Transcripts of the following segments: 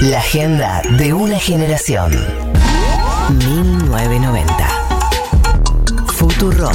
La agenda de una generación. 1990. Futuro.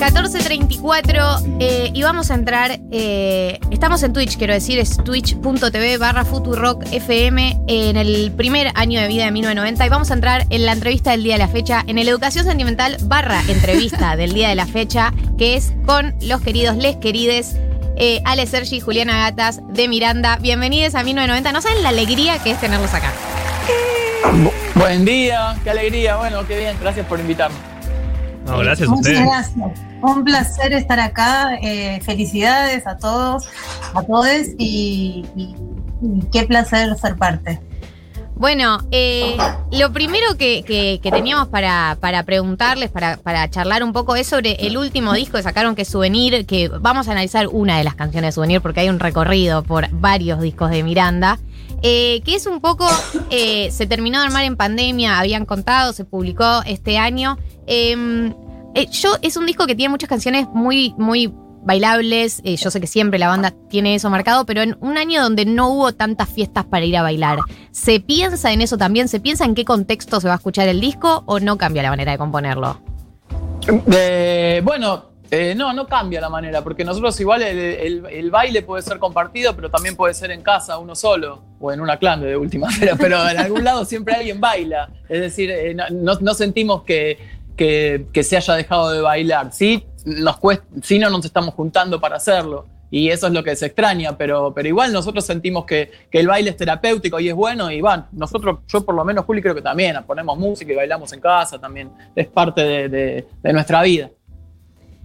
14.34 eh, y vamos a entrar, eh, estamos en Twitch, quiero decir, es twitch.tv barra Futurock FM en el primer año de vida de 1990 y vamos a entrar en la entrevista del día de la fecha, en el Educación Sentimental barra entrevista del día de la fecha, que es con los queridos, les querides, eh, Ale Sergi y Juliana Gatas de Miranda. Bienvenidos a 1990, no saben la alegría que es tenerlos acá. Bu- Buen día, qué alegría, bueno, qué bien, gracias por invitarme. No, gracias a Muchas gracias. Un placer estar acá. eh, felicidades a todos, a todos y, y- y qué placer ser parte. Bueno, eh, lo primero que, teníamos para, preguntarles, para, charlar un poco, es sobre el último disco que sacaron, que es Souvenir, que vamos a analizar una de las canciones de Souvenir, porque hay un recorrido por varios discos de Miranda, eh, que es un poco, eh, se terminó de armar en pandemia, habían contado, se publicó este año. Eh, yo, es un disco que tiene muchas canciones muy, muy bailables. eh, yo sé que siempre la banda tiene eso marcado, pero en un año donde no hubo tantas fiestas para ir a bailar, ¿se piensa en eso también? ¿Se piensa en qué contexto se va a escuchar el disco o no cambia la manera de componerlo? Eh, bueno, eh, no, no cambia la manera, porque nosotros igual el, el- baile puede ser compartido, pero también puede ser en casa, uno solo, o en una clan de última, pero, pero en algún lado siempre alguien baila. Es decir, no, no- no sentimos que, que- que se haya dejado de bailar. Sí, nos cuesta, sí no nos estamos juntando para hacerlo. Y eso es lo que se extraña, pero, pero igual nosotros sentimos que, que el baile es terapéutico y es bueno, y van, nosotros, yo por lo menos, Juli, creo que también ponemos música y bailamos en casa también, es parte de- de- de nuestra vida.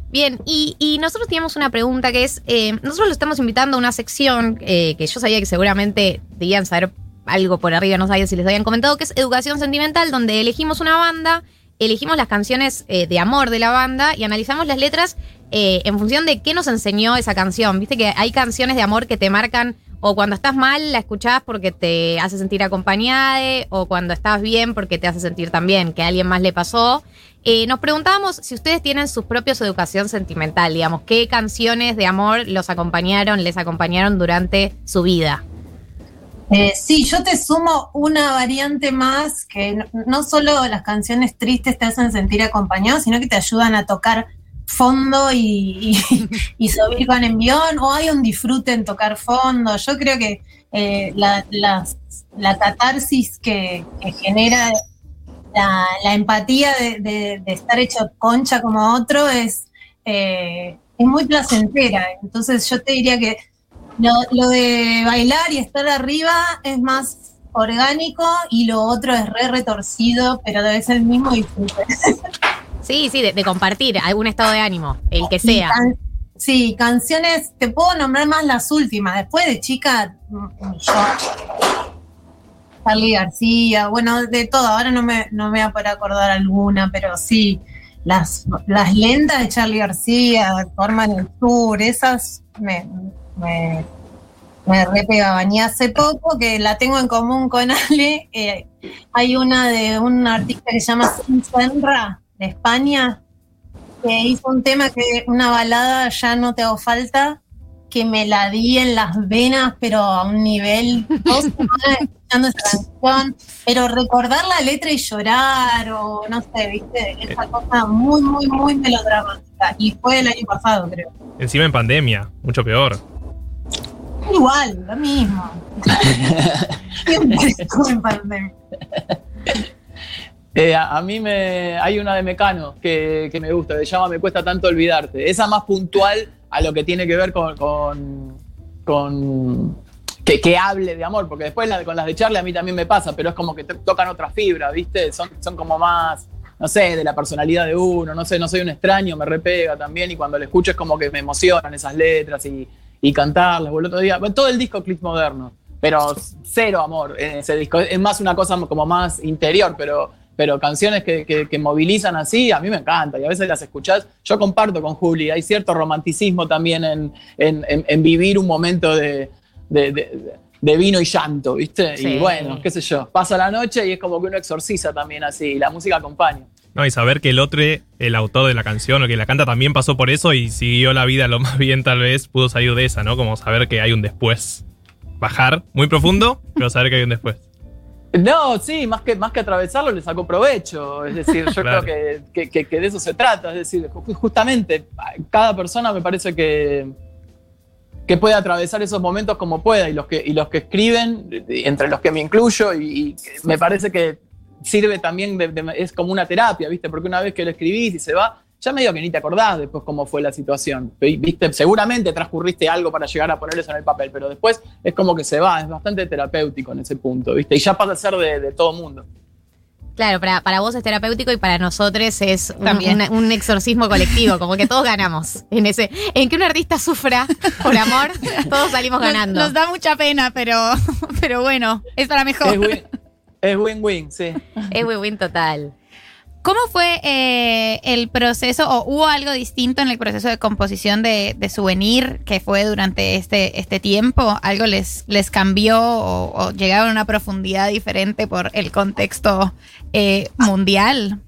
Bien, y, y nosotros teníamos una pregunta que es, eh, nosotros lo estamos invitando a una sección eh, que yo sabía que seguramente debían saber algo por arriba, no sabía si les habían comentado, que es Educación Sentimental, donde elegimos una banda, elegimos las canciones eh, de amor de la banda y analizamos las letras eh, en función de qué nos enseñó esa canción. Viste que hay canciones de amor que te marcan o cuando estás mal la escuchás porque te hace sentir acompañada o cuando estás bien porque te hace sentir también que a alguien más le pasó. Eh, nos preguntábamos si ustedes tienen sus propios educación sentimental, digamos, qué canciones de amor los acompañaron, les acompañaron durante su vida. Eh, sí, yo te sumo una variante más que no, solo las canciones tristes te hacen sentir acompañado, sino que te ayudan a tocar fondo y, subir con envión, o hay un disfrute en tocar fondo. Yo creo que eh, la, catarsis que, genera la, empatía de estar hecho concha como otro es, eh, es muy placentera. Entonces yo te diría que lo, lo de bailar y estar arriba es más orgánico y lo otro es re retorcido, pero debe ser el mismo disfrute. Sí, sí, de, de compartir algún estado de ánimo, el que sea. can- sí, canciones, te puedo nombrar más las últimas. Después de chica, mm, yo, Charly García, bueno, de todo. Ahora no me, no me voy a poder acordar alguna, pero sí, las, las lentas de Charlie García, Forma en el Sur, esas me, me, me repegaban. Y hace poco, que la tengo en común con Ale, eh, hay una de un artista que se llama Sin Senra, de España, que hizo un tema que una balada ya no te hago falta, que me la di en las venas, pero a un nivel, dos semanas escuchando esa canción, pero recordar la letra y llorar, o no sé, viste, esa cosa muy, muy, muy melodramática. Y fue el año pasado, creo. Encima en pandemia, mucho peor. Igual, lo mismo. Siempre estuve en pandemia. Eh, a, a mí me hay una de Mecano que, que me gusta, se llama Me cuesta tanto olvidarte. Esa más puntual a lo que tiene que ver con, con, con- que, que hable de amor, porque después la- con las de Charlie a mí también me pasa, pero es como que to- tocan otra fibra, ¿viste? Son, son como más, no sé, de la personalidad de uno, no sé, no soy un extraño, me repega también y cuando lo escucho es como que me emocionan esas letras y, y cantarlas. el otro día, todo el disco Click Moderno, pero cero amor en ese disco. Es más una cosa como más interior, pero, pero canciones que, que- que movilizan así, a mí me encanta. Y a veces las escuchás. Yo comparto con Juli, hay cierto romanticismo también en, en- en- en vivir un momento de, de- de- de vino y llanto, ¿viste? Sí. Y bueno, qué sé yo, pasa la noche y es como que uno exorciza también así, y la música acompaña. No, y saber que el otro, el autor de la canción o que la canta también pasó por eso y siguió la vida lo más bien tal vez, pudo salir de esa, ¿no? Como saber que hay un después. Bajar muy profundo, pero saber que hay un después. No, sí, más que, más que atravesarlo le sacó provecho. Es decir, yo Claro. creo que, que- que de eso se trata. Es decir, ju- justamente cada persona me parece que, que puede atravesar esos momentos como pueda. Y los que, y los que escriben, entre los que me incluyo, y, y me parece que sirve también, de, de- es como una terapia, ¿viste? Porque una vez que lo escribís y se va, ya medio que ni te acordás después cómo fue la situación. ¿Viste? Seguramente transcurriste algo para llegar a poner eso en el papel, pero después es como que se va, es bastante terapéutico en ese punto, ¿viste? Y ya pasa a ser de, de todo mundo. Claro, para, para vos es terapéutico y para nosotros es un, También. un- un exorcismo colectivo, como que todos ganamos en ese. En que un artista sufra por amor, todos salimos ganando. nos da mucha pena, pero, pero bueno, es para Es mejor. win- es win-win, sí. Es win-win total. ¿Cómo fue eh, el proceso o hubo algo distinto en el proceso de composición de, de Souvenir que fue durante este, este tiempo? ¿Algo les, les cambió o, o llegaron a una profundidad diferente por el contexto eh, mundial?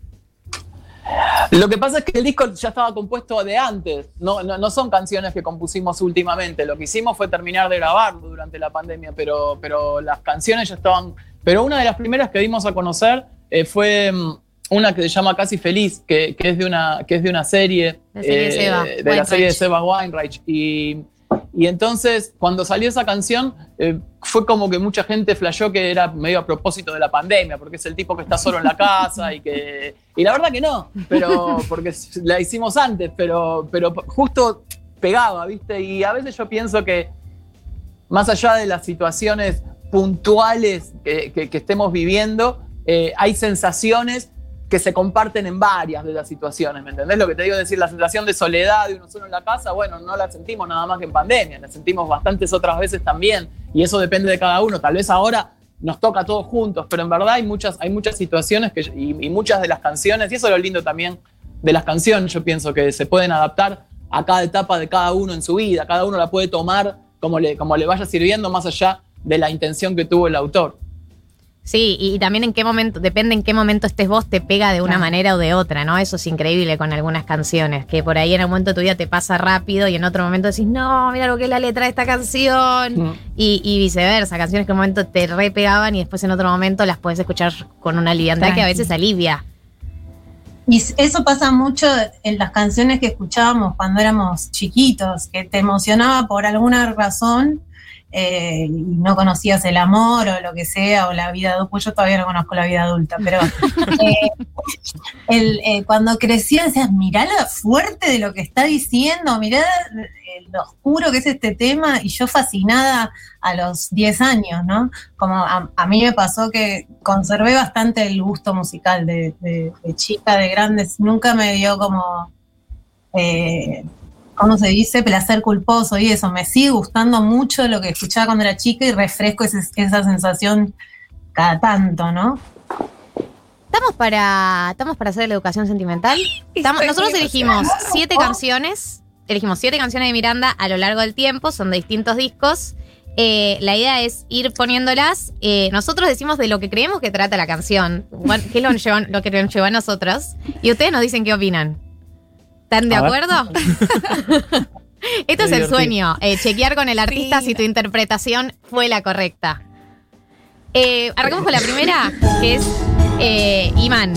Lo que pasa es que el disco ya estaba compuesto de antes, no, no, no son canciones que compusimos últimamente, lo que hicimos fue terminar de grabarlo durante la pandemia, pero, pero las canciones ya estaban... Pero una de las primeras que dimos a conocer eh, fue mm, una que se llama Casi Feliz, que, que es, de una, que es de una serie, La serie de Seba de la serie de Seba Weinreich. Y, y entonces, cuando salió esa canción, eh, fue como que mucha gente flasheó que era medio a propósito de la pandemia, porque es el tipo que está solo en la casa y que. Y la verdad que no, pero porque la hicimos antes, pero, pero justo pegaba, ¿viste? Y a veces yo pienso que más allá de las situaciones puntuales que, estemos viviendo, eh, hay sensaciones que se comparten en varias de las situaciones, ¿me entendés? Lo que te digo es decir, la sensación de soledad de uno solo en la casa, bueno, no la sentimos nada más que en pandemia, la sentimos bastantes otras veces también, y eso depende de cada uno. Tal vez ahora nos toca a todos juntos, pero en verdad hay muchas, hay muchas situaciones que, y, y muchas de las canciones, y eso es lo lindo también de las canciones, yo pienso que se pueden adaptar a cada etapa de cada uno en su vida, cada uno la puede tomar como le, como le vaya sirviendo más allá de la intención que tuvo el autor. Sí, y, y también en qué momento, depende en qué momento estés vos, te pega de una Claro. manera o de otra, ¿no? Eso es increíble con algunas canciones, que por ahí en un momento de tu vida te pasa rápido y en otro momento decís, no, mira lo que es la letra de esta canción. Mm. Y, y viceversa, canciones que en un momento te re pegaban y después en otro momento las puedes escuchar con una liviandad que a veces alivia. Y eso pasa mucho en las canciones que escuchábamos cuando éramos chiquitos, que te emocionaba por alguna razón eh, y no conocías el amor o lo que sea, o la vida adulta. Pues yo todavía no conozco la vida adulta, pero eh, el, eh, cuando creció decías, mirá lo fuerte de lo que está diciendo, mirá lo oscuro que es este tema, y yo fascinada a los 10 años, ¿no? Como a, a mí me pasó que conservé bastante el gusto musical de, de- de chica, de grandes, nunca me dio como, eh, ¿cómo se dice? Placer culposo y eso, me sigue gustando mucho lo que escuchaba cuando era chica y refresco ese- esa sensación cada tanto, ¿no? ¿Estamos para, ¿Estamos para hacer la educación sentimental? Estamos- nosotros elegimos siete canciones. Elegimos siete canciones de Miranda a lo largo del tiempo, son de distintos discos. Eh, la idea es ir poniéndolas. Eh, nosotros decimos de lo que creemos que trata la canción, qué es lo, que nos lleva a nosotros. Y ustedes nos dicen qué opinan. ¿Están de A acuerdo? Esto es el sueño, eh, chequear con el artista Sí. si tu interpretación fue la correcta. Eh, arrancamos con la primera, que es eh, Imán.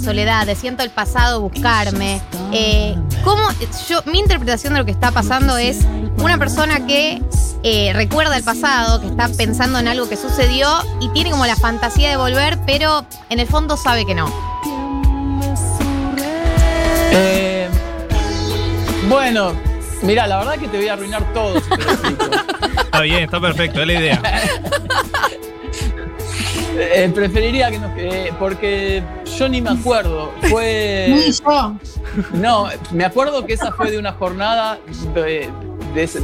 Soledad, de siento el pasado buscarme. Eh, ¿cómo, yo, mi interpretación de lo que está pasando es una persona que eh, recuerda el pasado, que está pensando en algo que sucedió y tiene como la fantasía de volver, pero en el fondo sabe que no. Eh, bueno, mira, la verdad que te voy a arruinar todo si. Está bien, está perfecto, es la idea. Eh, preferiría que no. eh, porque yo ni me acuerdo. Fue. Ni yo. No, me acuerdo que esa fue de una jornada de-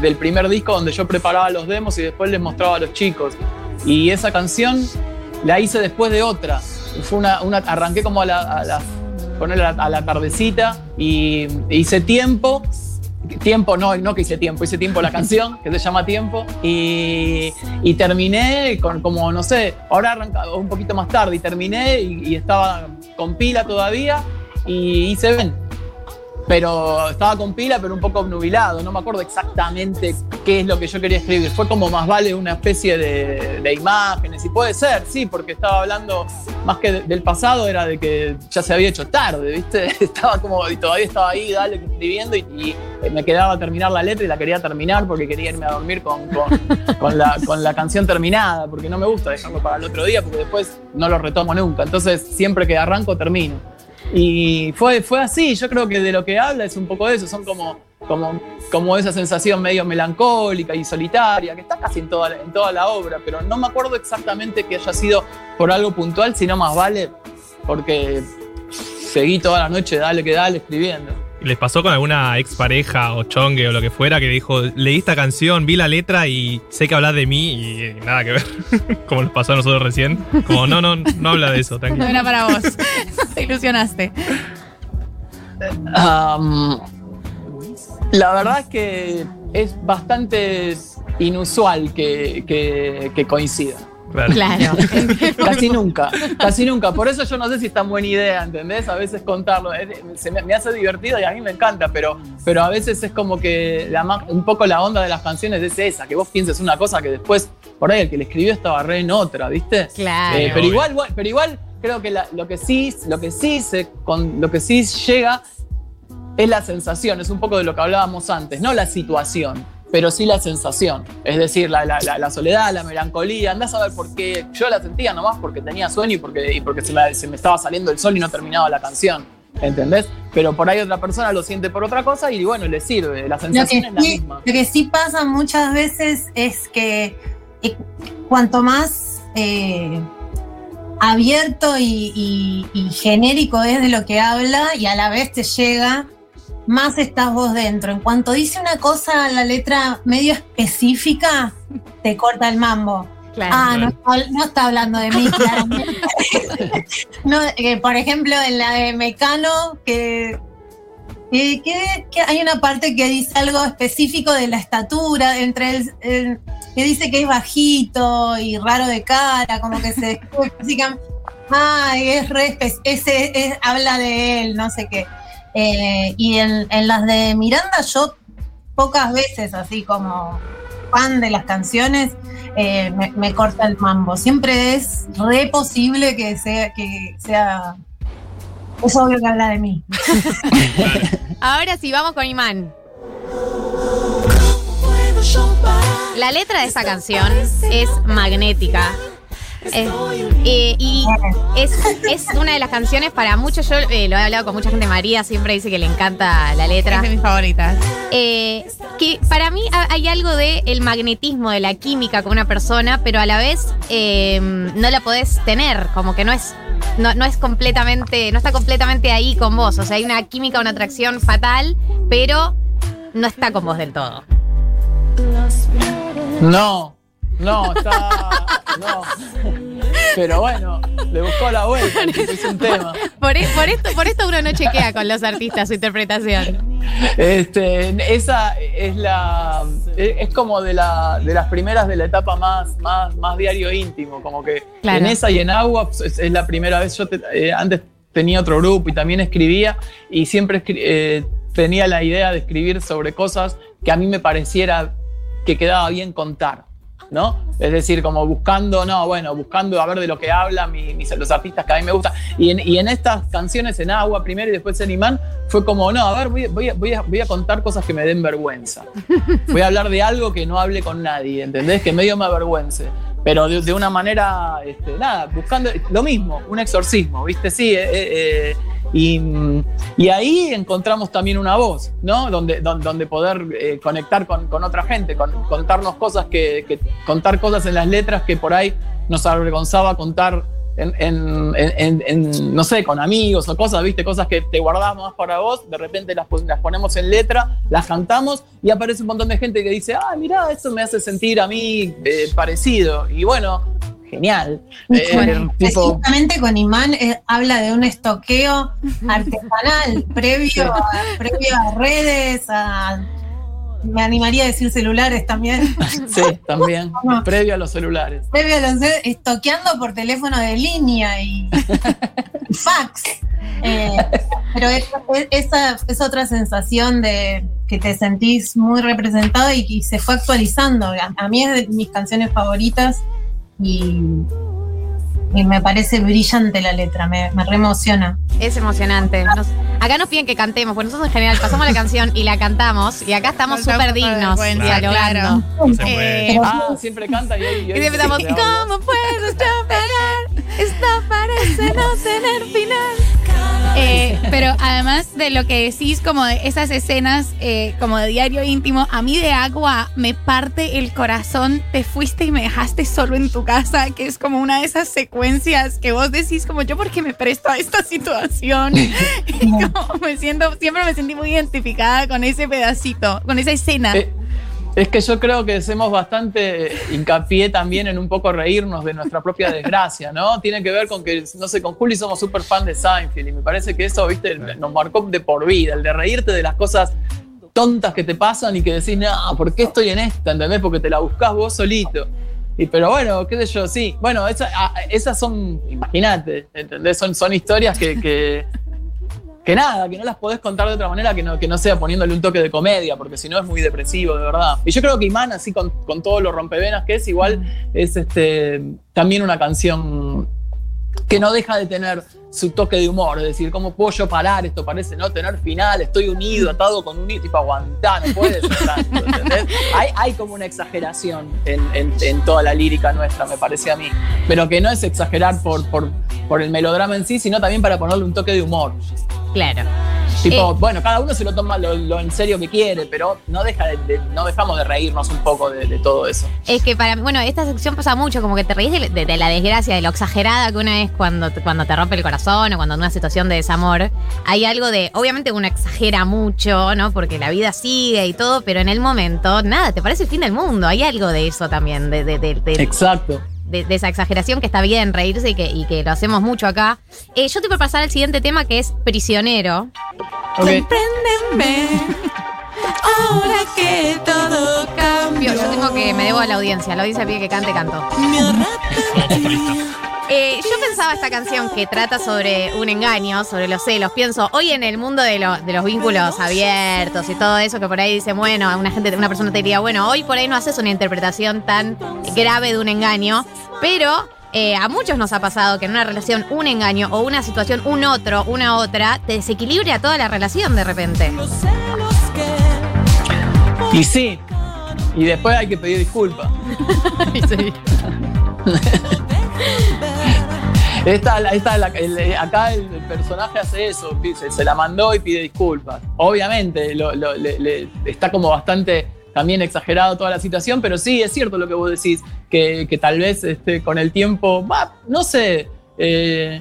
del primer disco donde yo preparaba los demos y después les mostraba a los chicos. Y esa canción la hice después de otra. Fue una, una- arranqué como a la, a la, ponerle a la, a la tardecita y hice tiempo. Tiempo, no, no que hice tiempo, hice tiempo la canción, que se llama Tiempo, y, terminé con como, no sé, ahora arranca un poquito más tarde, y terminé y, y estaba con pila todavía, y hice ven. Pero estaba con pila, pero un poco obnubilado. No me acuerdo exactamente qué es lo que yo quería escribir. Fue como más vale una especie de, de imágenes. Y puede ser, sí, porque estaba hablando más que de- del pasado, era de que ya se había hecho tarde, ¿viste? Estaba como, y todavía estaba ahí, dale, escribiendo, y, y me quedaba a terminar la letra y la quería terminar porque quería irme a dormir con, con, con la, con la canción terminada, porque no me gusta dejarlo para el otro día, porque después no lo retomo nunca. Entonces, siempre que arranco, termino. Y fue, fue así, yo creo que de lo que habla es un poco de eso, son como, como, como esa sensación medio melancólica y solitaria, que está casi en toda, en toda la obra, pero no me acuerdo exactamente que haya sido por algo puntual, sino más vale porque seguí toda la noche, dale que dale, escribiendo. ¿Les pasó con alguna expareja o chongue o lo que fuera que dijo, leí esta canción, vi la letra y sé que hablas de mí y nada que ver? Como nos pasó a nosotros recién. Como, no, no, no habla de eso, No tranquilo. era para vos. Te ilusionaste. La verdad es que es bastante inusual que, que- que coincida. Claro. Claro. Casi nunca, casi nunca. Por eso yo no sé si es tan buena idea, ¿entendés? A veces contarlo. Es- se me, me hace divertido y a mí me encanta, pero, pero a veces es como que la un poco la onda de las canciones es esa, que vos pienses una cosa que después, por ahí el que le escribió estaba re en otra, ¿viste? Claro. Eh, pero, igual, bueno, pero igual creo que la- lo que sí, lo que sí se, con, lo que sí llega es la sensación, es un poco de lo que hablábamos antes, no la situación, pero sí la sensación. Es decir, la, la- la- la soledad, la melancolía, andás a ver por qué. Yo la sentía nomás porque tenía sueño y porque, y porque se, me, se me estaba saliendo el sol y no terminaba la canción. ¿Entendés? Pero por ahí otra persona lo siente por otra cosa y bueno, le sirve. La sensación es la sí, misma. lo que sí pasa muchas veces es que eh, cuanto más eh, abierto y, y- y genérico es de lo que habla y a la vez te llega, más estás vos dentro. En cuanto dice una cosa, la letra medio específica, te corta el mambo. Claro. Ah, no, está- no está hablando de mí, claramente. no, eh, por ejemplo, en la de Mecano, que, que, que- que hay una parte que dice algo específico de la estatura, entre el, el- que dice que es bajito y raro de cara, como que se. Ay, es re ese es- habla de él, no sé qué. Eh, y en, las de Miranda, yo pocas veces, así como fan de las canciones, eh, me, me corta el mambo. Siempre es re posible que sea, que sea. Es obvio que habla de mí. Ahora sí, vamos con Imán. La letra de esa canción es magnética. Es- eh, y es, es una de las canciones para muchos, yo eh, lo he hablado con mucha gente, María siempre dice que le encanta la letra. Es de mis favoritas. Eh, que para mí ha- hay algo de el magnetismo, de la química con una persona, pero a la vez eh, no la podés tener, como que no es, no, no es completamente, no está completamente ahí con vos. O sea, hay una química, una atracción fatal, pero no está con vos del todo. No, no, está. No. Pero bueno, le buscó la vuelta, hizo un tema. Por, por esto, por esto uno no chequea con los artistas su interpretación. Este, esa es la. Es como de, la, de las primeras de la etapa más, más, más diario íntimo. Como que Claro. en esa y en agua pues, es, es la primera vez. Yo te- eh, antes tenía otro grupo y también escribía y siempre eh, tenía la idea de escribir sobre cosas que a mí me pareciera que quedaba bien contar. ¿No? Es decir, como buscando, no, bueno, buscando a ver de lo que hablan mi- mis- los artistas que a mí me gustan. Y en, y en estas canciones, en Agua primero y después en Imán, fue como, no, a ver, voy, voy a- voy a, voy a contar cosas que me den vergüenza. Voy a hablar de algo que no hable con nadie, ¿entendés? Que medio me avergüence. Pero de, de una manera, este, nada, buscando lo mismo, un exorcismo, ¿viste? Sí, eh, eh, eh, y, y ahí encontramos también una voz, ¿no? Donde, don- donde, poder eh, conectar con, con otra gente, con- contarnos cosas que, que- contar cosas en las letras que por ahí nos avergonzaba contar en, en- en- en- no sé, con amigos o cosas, ¿viste? Cosas que te guardamos para vos, de repente las, las ponemos en letra, las cantamos y aparece un montón de gente que dice, ah, mirá, eso me hace sentir a mí eh, parecido. Y bueno, genial. Eh, Bueno, tipo, Precisamente con Imán eh, habla de un estoqueo artesanal previo a, previo a redes, a, me animaría a decir celulares también, sí, también, previo a los celulares. previo a los estoqueando por teléfono de línea y fax. Eh, pero es- es- esa es otra sensación de que te sentís muy representado y que se fue actualizando. A, a mí es de mis canciones favoritas y, y me parece brillante la letra, me, me reemociona. Es emocionante. Nos- acá nos piden que cantemos, porque nosotros en general pasamos la canción y la cantamos, y acá estamos súper dignos vergüenza, dialogando. No se puede. Eh, Ah, siempre canta y ahí. Y siempre estamos, ¿cómo puedo yo parar? Esto parece no tener final. Eh, pero además de lo que decís, como de esas escenas eh, como de diario íntimo, a mí de agua me parte el corazón. Te fuiste y me dejaste solo en tu casa, que es como una de esas secuencias que vos decís como yo porque me presto a esta situación. Y como me siento, siempre me sentí muy identificada con ese pedacito, con esa escena. Eh, es que yo creo que hacemos bastante hincapié también en un poco reírnos de nuestra propia desgracia, ¿no? Tiene que ver con que, no sé, con Juli somos súper fan de Seinfeld y me parece que eso, viste, nos marcó de por vida, el de reírte de las cosas tontas que te pasan y que decís, no, ¿por qué estoy en esta? ¿Entendés? Porque te la buscás vos solito. Y, pero bueno, qué sé yo, sí. Bueno, esa- a- esas son, imagínate, ¿entendés? Son, son historias que, que, que nada, que no las podés contar de otra manera que no, que no sea poniéndole un toque de comedia, porque si no es muy depresivo, de verdad. Y yo creo que Imán, así con, con todo lo rompevenas que es, igual es este, también una canción que no deja de tener su toque de humor, es decir, ¿cómo puedo yo parar? Esto parece no tener final, estoy unido, atado con un hilo, tipo aguantar, no puede ser tanto, ¿entendés? Hay, hay como una exageración en, en- en toda la lírica nuestra, me parece a mí, pero que no es exagerar por, por, por el melodrama en sí, sino también para ponerle un toque de humor. Claro. Tipo, Eh. bueno, cada uno se lo toma lo, lo en serio que quiere, pero no, deja de, de- no dejamos de reírnos un poco de, de todo eso. Es que para mí, bueno, esta sección pasa mucho, como que te reís de, la desgracia, de lo exagerada que una es cuando te, cuando te rompe el corazón o cuando en una situación de desamor. Hay algo de, obviamente uno exagera mucho, ¿no? Porque la vida sigue y todo, pero en el momento, nada, te parece el fin del mundo. Hay algo de eso también, de, de- de- de- Exacto. De, de esa exageración que está bien reírse y que, y que lo hacemos mucho acá. Eh, yo te voy a pasar al siguiente tema que es Prisionero. Ok. Compréndeme, ahora que todo cambió. Yo tengo que, me debo a la audiencia, la audiencia pide que cante, canto. Eh, yo pensaba esta canción que trata sobre un engaño, sobre los celos. Pienso, hoy en el mundo de, lo- de los vínculos abiertos y todo eso, que por ahí dice, bueno, una gente, una persona te diría, bueno, hoy por ahí no haces una interpretación tan grave de un engaño, pero eh, a muchos nos ha pasado que en una relación un engaño o una situación un otro, una otra, te desequilibra toda la relación de repente. Y sí. Y después hay que pedir disculpas. Esta, esta, la- el- eh, acá el, personaje hace eso, se la mandó y pide disculpas. Obviamente, lo- lo- le- le- está como bastante también exagerado toda la situación, pero sí, es cierto lo que vos decís, que, que tal vez este, con el tiempo, no sé, eh,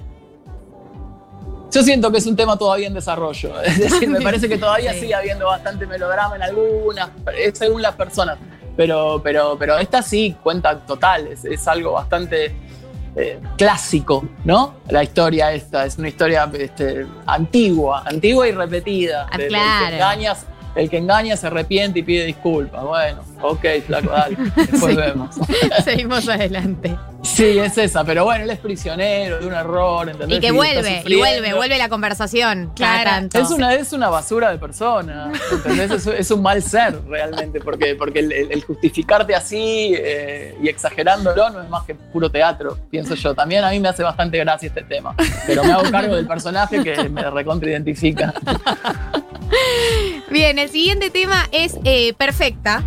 yo siento que es un tema todavía en desarrollo. Es decir, me parece que todavía Sí. sigue habiendo bastante melodrama en algunas, es según las personas. Pero, pero, pero esta sí cuenta total, es, es algo bastante eh, clásico, ¿no? La historia esta, es una historia este, antigua, antigua y repetida. Ah, de- de- claro. Te engañas el que engaña se arrepiente y pide disculpas. Bueno, ok, flaco, dale. Después vemos. Seguimos adelante. Sí, es esa, pero bueno, él es prisionero de un error, ¿entendés? Y que vuelve, y vuelve, vuelve la conversación. Claro. tanto. Es una, es una basura de persona, ¿entendés? Es, es un mal ser realmente, porque, porque el, el- el justificarte así eh, y exagerándolo no es más que puro teatro, pienso yo. También a mí me hace bastante gracia este tema, pero me hago cargo del personaje que me recontra identifica. Bien, el siguiente tema es eh, Perfecta.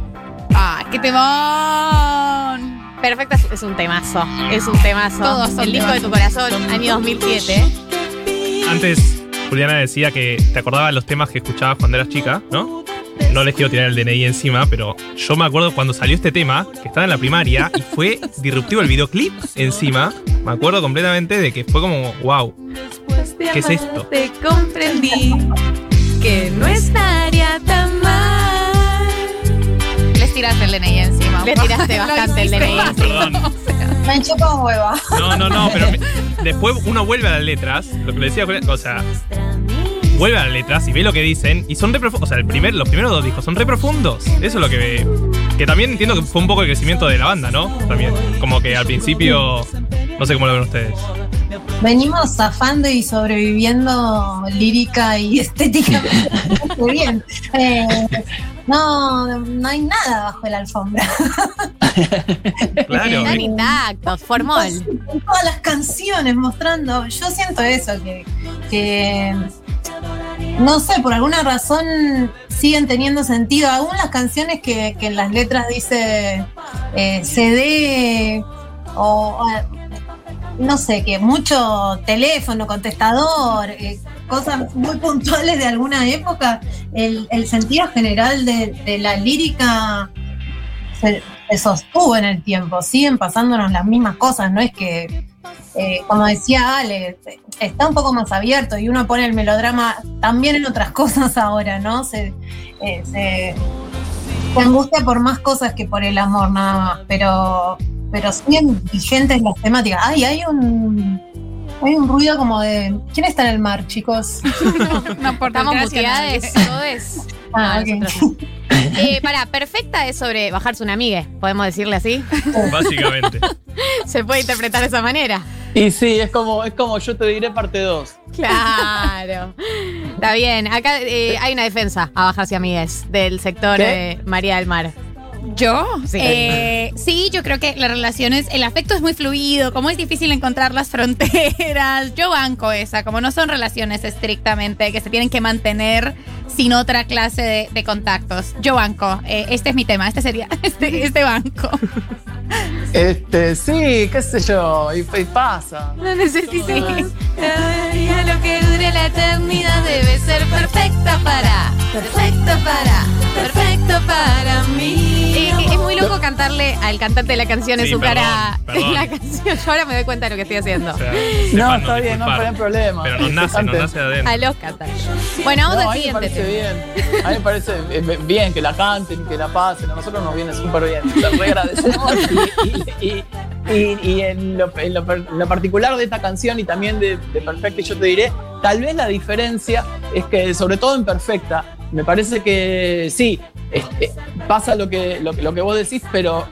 ¡Ah, qué temón! Perfecta es- un temazo. Es un temazo. Todos son El disco de tu corazón, año 2007. Antes, Juliana decía que te acordabas los temas que escuchabas cuando eras chica, ¿no? No les quiero tirar el DNI encima, pero yo me acuerdo cuando salió este tema, que estaba en la primaria, y fue disruptivo el videoclip encima. Me acuerdo completamente de que fue como, wow, ¿qué es esto? Te comprendí que no estaría el DNI encima. Le tiraste bastante el DNI. Perdón. Me chupa un huevo. No, no, no, pero me- después uno vuelve a las letras, lo que le decía Julián, o sea, vuelve a las letras y ve lo que dicen y son re profundos. O sea, el primer, los primeros dos discos son re profundos. Eso es lo que Que también entiendo que fue un poco el crecimiento de la banda, ¿no? También. Como que al principio. No sé cómo lo ven ustedes. Venimos zafando y sobreviviendo lírica y estéticamente muy bien. Eh, no, no hay nada bajo la alfombra. Claro. Están intactos, formol. En todas las canciones mostrando, yo siento eso, que, que no sé, por alguna razón siguen teniendo sentido. Aún las canciones que, que en las letras dice eh, CD o no sé, que mucho teléfono, contestador, eh, cosas muy puntuales de alguna época, el, sentido general de, la lírica se, sostuvo en el tiempo, siguen pasándonos las mismas cosas, no es que, eh, como decía Ale, está un poco más abierto y uno pone el melodrama también en otras cosas ahora, ¿no? Eh, se, se angustia por más cosas que por el amor nada más, pero, pero siguen vigentes las temáticas. Ay, hay un... Hay un ruido como de. ¿Quién está en el mar, chicos? No, por Estamos muteadas, todes. Ah, No, ok. nosotros no. Eh, para, perfecta es sobre bajarse una amiga, podemos decirle así. Básicamente. Se puede interpretar de esa manera. Y sí, es como, es como yo te diré parte 2. Claro. Está bien. Acá eh, hay una defensa a bajarse amigues del sector eh, María del Mar. ¿Yo? Sí. Eh, sí, yo creo que las relaciones, el afecto es muy fluido, como es difícil encontrar las fronteras. Yo banco esa, como no son relaciones estrictamente que se tienen que mantener sin otra clase de, de contactos. Yo banco. Eh, este es mi tema, este sería este, este banco. Este, sí, qué sé yo, y, y pasa. No necesito. Lo que dure la eternidad debe ser perfecta para, perfecto para, perfecto para loco cantarle al cantante de la canción en Sí, su perdón, cara perdón. la canción. Yo ahora me doy cuenta de lo que estoy haciendo. O sea, No, sepan está bien, no disculpar. hay problema. Pero nos nace, nos Antes- nace de adentro. A los cantantes. Bueno, vamos No, a al mí me siguiente parece tema. bien. A mí me parece eh, bien que la canten, que la pasen. A nosotros nos viene súper bien. Les re agradecemos. Y, y- y- y en, lo, en lo per- en lo particular de esta canción y también de, de Perfecta, y yo te diré, tal vez la diferencia es que, sobre todo en Perfecta, me parece que sí, este, pasa lo que, lo, que- lo que vos decís, pero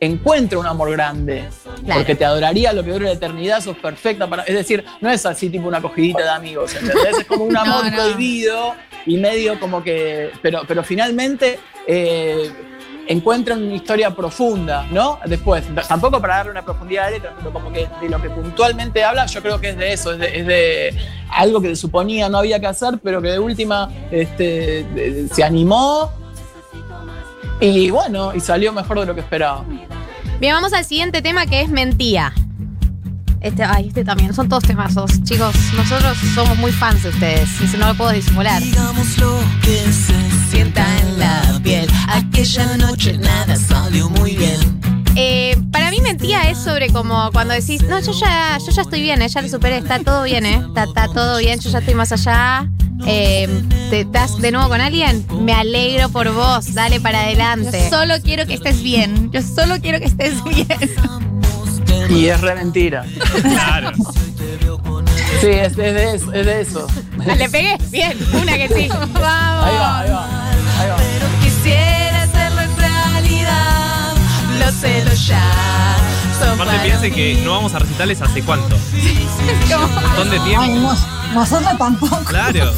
encuentra un amor grande. Claro. Porque te adoraría lo que dure la eternidad, sos perfecta para. Es decir, no es así tipo una cogidita de amigos, ¿entendés? Es como un amor No, no. prohibido y medio como que. Pero, pero finalmente eh, encuentran una historia profunda, ¿no? Después, tampoco para darle una profundidad la letra, pero como que de lo que puntualmente habla, yo creo que es de eso, es de, es de algo que se suponía no había que hacer, pero que de última este, de- se animó. Y bueno, y salió mejor de lo que esperaba. Bien, vamos al siguiente tema que es mentía. Este, ay, este también, son todos temazos. Chicos, nosotros somos muy fans de ustedes, y no lo puedo disimular. Digamos lo que se sienta en la piel. Aquella noche nada salió muy bien. Eh, para mí mentía es sobre como cuando decís, no, yo ya, yo ya estoy bien, eh, ya lo superé, está todo bien, eh, está, está todo bien, yo ya estoy más allá. Eh, ¿te estás de nuevo con alguien? Me alegro por vos, dale para adelante. Yo solo quiero que estés bien. Yo solo quiero que estés bien. Y es re mentira. Claro. Sí, es, es de eso. Es de eso. Le pegué, bien, una que sí. Ahí va, ahí va. Ahí quisiera hacerlo en realidad. Los celos ya son Aparte piense que no vamos a recitales hace cuánto. Un montón de Ay, tiempo. Nos- nosotros tampoco. Claro.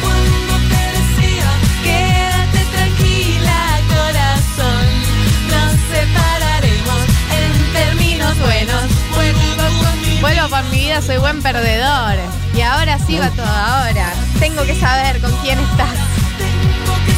Cuando te decía, quédate tranquila, corazón. Nos separaremos en términos buenos. Vuelvo por mi vida, soy buen perdedor. Y ahora sigo a toda hora. Tengo que saber con quién estás.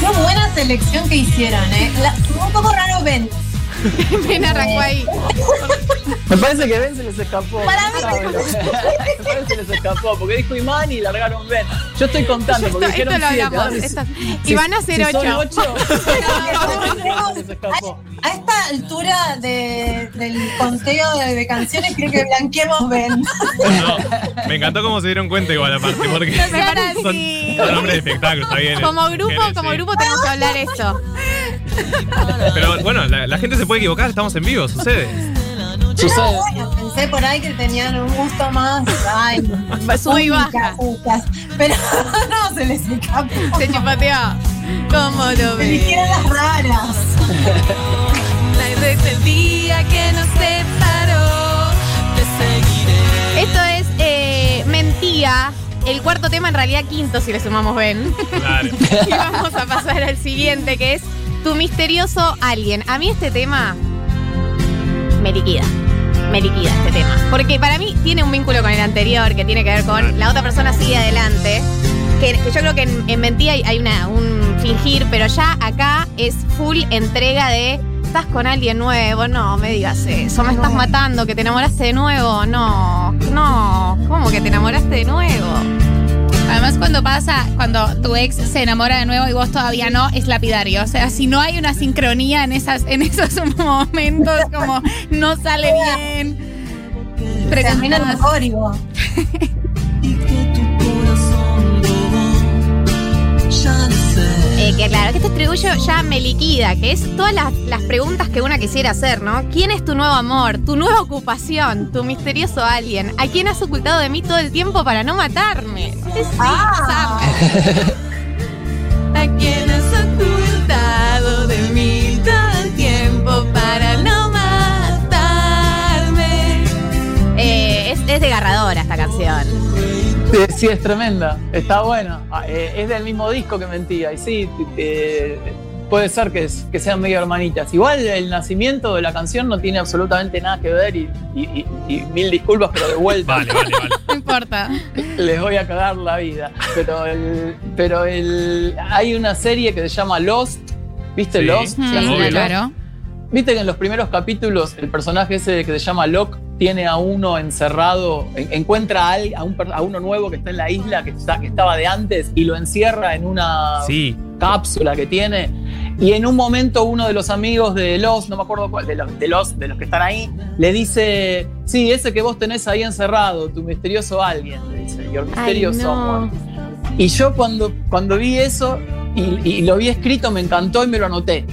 Qué buena selección que hicieron, ¿eh? La- un poco raro Ben. Ven arrancó ahí. Me parece que Ben se les escapó. Para mí-. Me parece que se les escapó, porque dijo Imán y largaron Ben. Yo estoy contando, porque Esto, dijeron esto lo siete, esto- si- y van a ser si son ocho. ocho, se les escapó. A esta altura de- del conteo de, de canciones, creo que blanqueemos Ben. No, me encantó cómo se dieron cuenta igual aparte, porque Me parece- son, sí. son hombres de espectáculo, está bien. Como grupo, Bien, como sí. grupo tenemos que hablar esto. Pero bueno, la, la gente se puede equivocar, estamos en vivo, sucede. Sucede. Bueno, pensé por ahí que tenían un gusto más. Ay, Sube y únicas, baja. Pero no se les escapó. Se chupateó. ¿Cómo lo ves? Eligieron las raras. Desde el día que nos separó, te seguiré. Esto es eh, Mentía. El cuarto tema, en realidad quinto, si le sumamos Ben. Claro. Y vamos a pasar al siguiente, que es Tu misterioso alguien. A mí este tema me liquida. Me liquida este tema. Porque para mí tiene un vínculo con el anterior, que tiene que ver con la otra persona sigue adelante. Que, que yo creo que en, hay, hay una, un fingir, pero ya acá es full entrega de. Estás con alguien nuevo, no me digas eso, me estás matando, que te enamoraste de nuevo, no, no, ¿cómo que te enamoraste de nuevo? Además, cuando pasa, cuando tu ex se enamora de nuevo y vos todavía no, es lapidario. O sea, si no hay una sincronía en, esas, en esos momentos, como no sale bien. Termina el Eh, que claro, que este estribillo ya me liquida, que es todas las, las preguntas que una quisiera hacer, ¿no? ¿Quién es tu nuevo amor? ¿Tu nueva ocupación? ¿Tu misterioso alguien? ¿A quién has ocultado de mí todo el tiempo para no matarme? Es Ah. ¿A quién has ocultado de mí todo el tiempo para no matarme? Eh, es, es desgarradora esta canción. Sí, es tremenda. Está buena. Ah, eh, es del mismo disco que mentía. Y sí, eh, puede ser que, es- que sean medio hermanitas. Igual el nacimiento de la canción no tiene absolutamente nada que ver. Y, y- y- y mil disculpas, pero de vuelta. Vale, vale, vale. No importa. les voy a cagar la vida. Pero el, pero el, hay una serie que se llama Lost. ¿Viste Sí. Lost? Mm, Lost. claro. Viste que en los primeros capítulos el personaje ese que se llama Locke tiene a uno encerrado, en- encuentra a, un, a uno nuevo que está en la isla, que, está, que estaba de antes, y lo encierra en una Sí, cápsula que tiene. Y en un momento uno de los amigos de los, no me acuerdo cuál, de los, de los, de los que están ahí, le dice, sí, ese que vos tenés ahí encerrado, tu misterioso alguien, le dice, your mysterious someone. Y yo cuando, cuando vi eso y, y lo vi escrito me encantó y me lo anoté,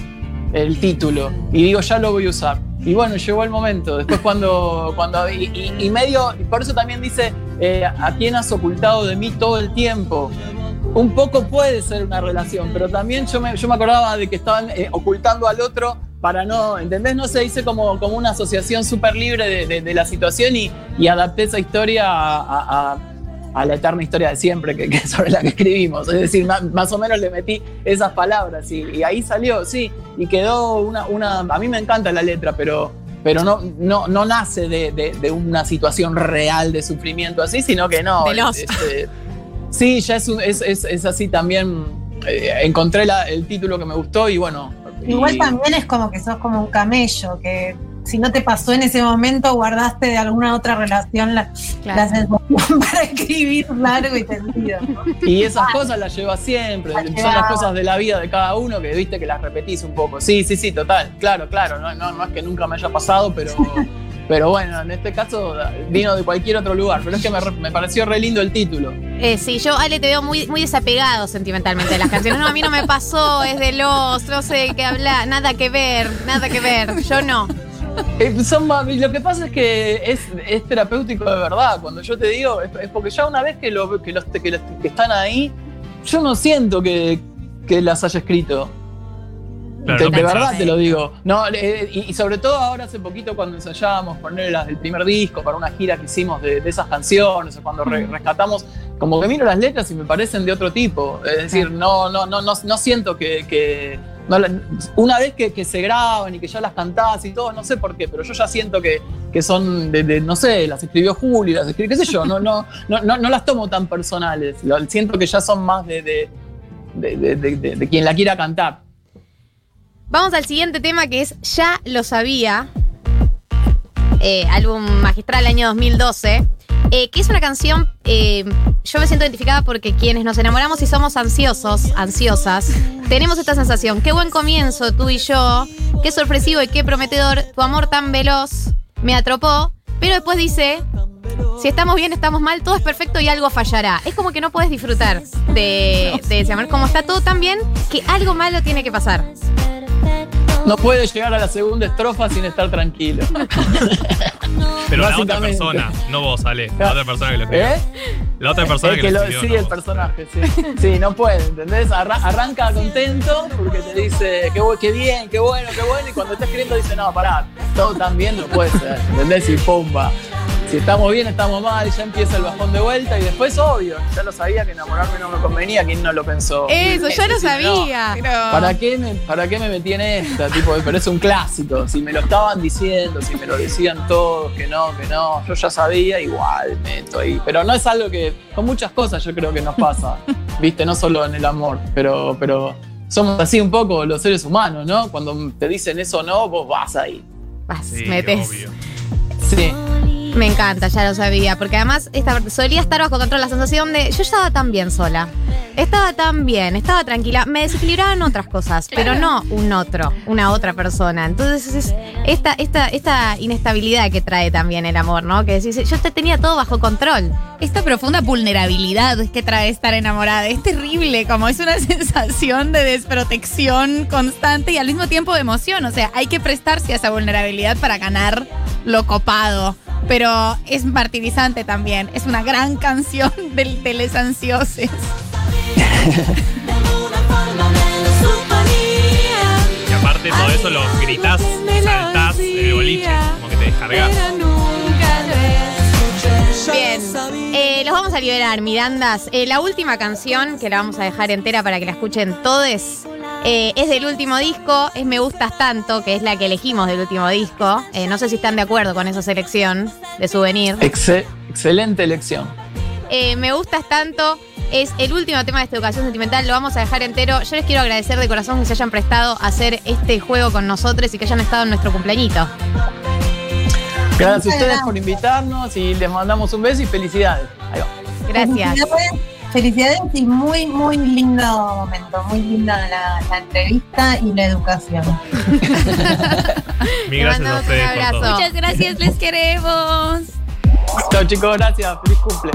el título. Y digo, ya lo voy a usar. Y bueno, llegó el momento. Después cuando... cuando y, medio... por eso también dice, eh, ¿a quién has ocultado de mí todo el tiempo? Un poco puede ser una relación, pero también yo me, yo me acordaba de que estaban eh, ocultando al otro para no, ¿entendés? No se dice como, como una asociación súper libre de, la situación y, y adapté esa historia a- a la eterna historia de siempre que, que sobre la que escribimos. Es decir, ma- más, o menos le metí esas palabras y, y ahí salió, sí, y quedó una, una... A mí me encanta la letra, pero, pero no, no, no nace de, de- de una situación real de sufrimiento así, sino que no. Este, sí, ya es, un- es, es- es así también. eh, encontré la- el título que me gustó y bueno. Igual y- también es como que sos como un camello, que si no te pasó en ese momento, guardaste de alguna otra relación la, Claro. la sensación para escribir largo y tendido. Y esas cosas las lleva siempre, son lleva- las cosas de la vida de cada uno que viste que las repetís un poco. Sí, sí, sí, total, claro, claro, no, no, no es que nunca me haya pasado, pero, pero bueno, en este caso vino de cualquier otro lugar, pero es que me, me pareció re lindo el título. Eh, sí, yo, Ale, te veo muy, muy desapegado sentimentalmente de las canciones. No, a mí no me pasó, es de los, no sé de qué hablar, nada que ver, nada que ver. Yo no. Eh, son lo que pasa es que es, es terapéutico de verdad, cuando yo te digo, es, es porque ya una vez que, lo- que los, que los que están ahí, yo no siento que, que las haya escrito. Claro, de, no de pensás. verdad te lo digo. No, eh, y, y sobre todo ahora hace poquito cuando ensayábamos poner las del primer disco para una gira que hicimos de, de esas canciones, o cuando re- rescatamos, como que miro las letras y me parecen de otro tipo. Es decir, no, no, no, no, no siento que. No una vez que, que se graban y que ya las cantás y todo, no sé por qué, pero yo ya siento que, que son de, no sé, las escribió Juli, las escribió, qué sé yo, no, no, no, no, no las tomo tan personales. Siento que ya son más de- de- de quien la quiera cantar. Vamos al siguiente tema que es Ya lo sabía. Eh, álbum magistral año 2012. Eh, que es una canción, eh, yo me siento identificada porque quienes nos enamoramos y somos ansiosos, ansiosas, tenemos esta sensación. Qué buen comienzo tú y yo, qué sorpresivo y qué prometedor, tu amor tan veloz me atropó, pero después dice, si estamos bien, estamos mal, todo es perfecto y algo fallará. Es como que no puedes disfrutar de, de ese amor, como está todo tan bien, que algo malo tiene que pasar. No puede llegar a la segunda estrofa sin estar tranquilo. Pero la otra persona, no vos, Ale. La otra persona que lo escribió. ¿Eh? La otra persona Es que, que lo escribió. sí, no el vos. personaje, sí. Sí, no puede, ¿entendés? Arra- arranca contento porque te dice qué, bien, qué bueno, qué bueno, y cuando está escribiendo dice, no, pará, todo tan bien no puede ser, ¿entendés? Y pumba. Si estamos bien, estamos mal, ya empieza el bajón de vuelta y después, obvio, ya lo sabía que enamorarme no me convenía, ¿quién no lo pensó? Eso, ya lo no, sabía. ¿Para qué, me, ¿Para qué me metí en esta? Tipo, pero es un clásico. Si me lo estaban diciendo, si me lo decían todos, que no, que no, yo ya sabía, igual meto ahí. Pero no es algo que. Con muchas cosas yo creo que nos pasa. ¿Viste? No solo en el amor, pero, pero somos así un poco los seres humanos, ¿no? Cuando te dicen eso o no, vos vas ahí. Vas, Sí, metes. obvio. Sí. Me encanta, ya lo sabía. Porque además esta, solía estar bajo control la sensación de yo estaba tan bien sola. Estaba tan bien, estaba tranquila. Me desequilibraban otras cosas, pero no un otro, una otra persona. Entonces es esta, esta, esta inestabilidad que trae también el amor, ¿no? Que decís, yo te tenía todo bajo control. Esta profunda vulnerabilidad que trae estar enamorada es terrible, como es una sensación de desprotección constante y al mismo tiempo de emoción. O sea, hay que prestarse a esa vulnerabilidad para ganar lo copado. Pero es martirizante también. Es una gran canción del de les ansioses. Y aparte todo eso lo gritás, saltás el boliche, como que te descargas. Bien, eh, los vamos a liberar, Mirandas. Eh, la última canción, que la vamos a dejar entera para que la escuchen todos, eh, es del último disco, es Me Gustas Tanto, que es la que elegimos del último disco. Eh, no sé si están de acuerdo con esa selección de souvenir. Exce- excelente elección. Eh, Me Gustas Tanto es el último tema de esta educación sentimental, lo vamos a dejar entero. Yo les quiero agradecer de corazón que se hayan prestado a hacer este juego con nosotros y que hayan estado en nuestro cumpleañito. Gracias a ustedes por invitarnos y les mandamos un beso y felicidades. Ahí va. Gracias. Felicidades, y muy, muy lindo momento. Muy linda la, la entrevista y la educación. Te gracias a ustedes un abrazo. Muchas gracias, les queremos. Chao chicos, gracias. Feliz cumple.